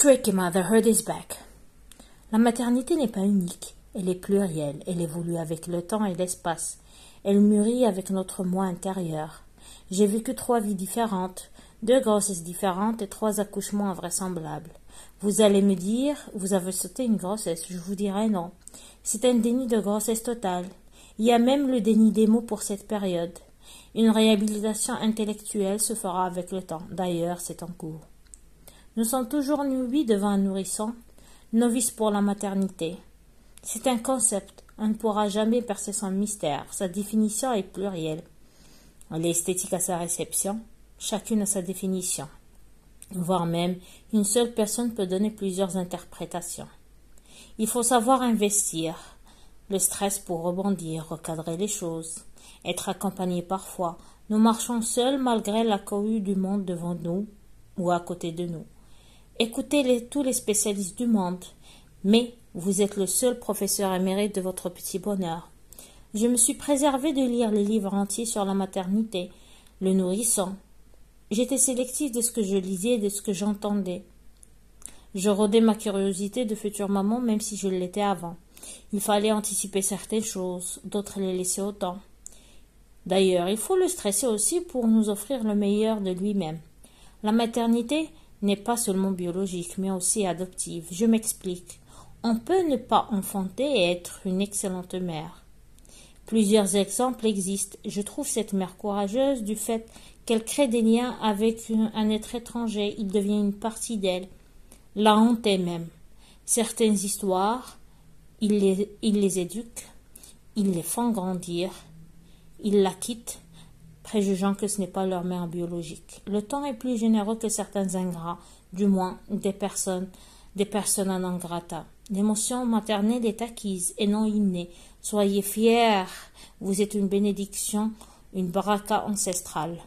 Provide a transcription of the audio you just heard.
Tricky Motherhood is back. La maternité n'est pas unique, elle est plurielle, elle évolue avec le temps et l'espace, elle mûrit avec notre moi intérieur. J'ai vécu trois vies différentes, deux grossesses différentes et trois accouchements invraisemblables. Vous allez me dire, vous avez sauté une grossesse, je vous dirai non. C'est un déni de grossesse totale. Il y a même le déni des mots pour cette période. Une réhabilitation intellectuelle se fera avec le temps. D'ailleurs, c'est en cours. Nous sommes toujours nubis devant un nourrisson, novice pour la maternité. C'est un concept. On ne pourra jamais percer son mystère. Sa définition est plurielle. Elle est esthétique à sa réception. Chacune a sa définition. Voire même, une seule personne peut donner plusieurs interprétations. Il faut savoir investir. Le stress pour rebondir, recadrer les choses être accompagnés parfois. Nous marchons seuls malgré la cohue du monde devant nous ou à côté de nous. Écoutez tous les spécialistes du monde, mais vous êtes le seul professeur émérite de votre petit bonheur. Je me suis préservé de lire les livres entiers sur la maternité, le nourrisson. J'étais sélectif de ce que je lisais et de ce que j'entendais. Je rodais ma curiosité de future maman même si je l'étais avant. Il fallait anticiper certaines choses, d'autres les laisser au temps. D'ailleurs, il faut le stresser aussi pour nous offrir le meilleur de lui-même. La maternité n'est pas seulement biologique, mais aussi adoptive. Je m'explique. On peut ne pas enfanter et être une excellente mère. Plusieurs exemples existent. Je trouve cette mère courageuse du fait qu'elle crée des liens avec un être étranger. Il devient une partie d'elle. La honte est même. Certaines histoires, il les, il éduque, ils les font grandir, ils la quittent, préjugeant que ce n'est pas leur mère biologique. Le temps est plus généreux que certains ingrats, du moins des personnes, des personnes en ingrata. L'émotion maternelle est acquise et non innée. Soyez fiers, vous êtes une bénédiction, une baraka ancestrale.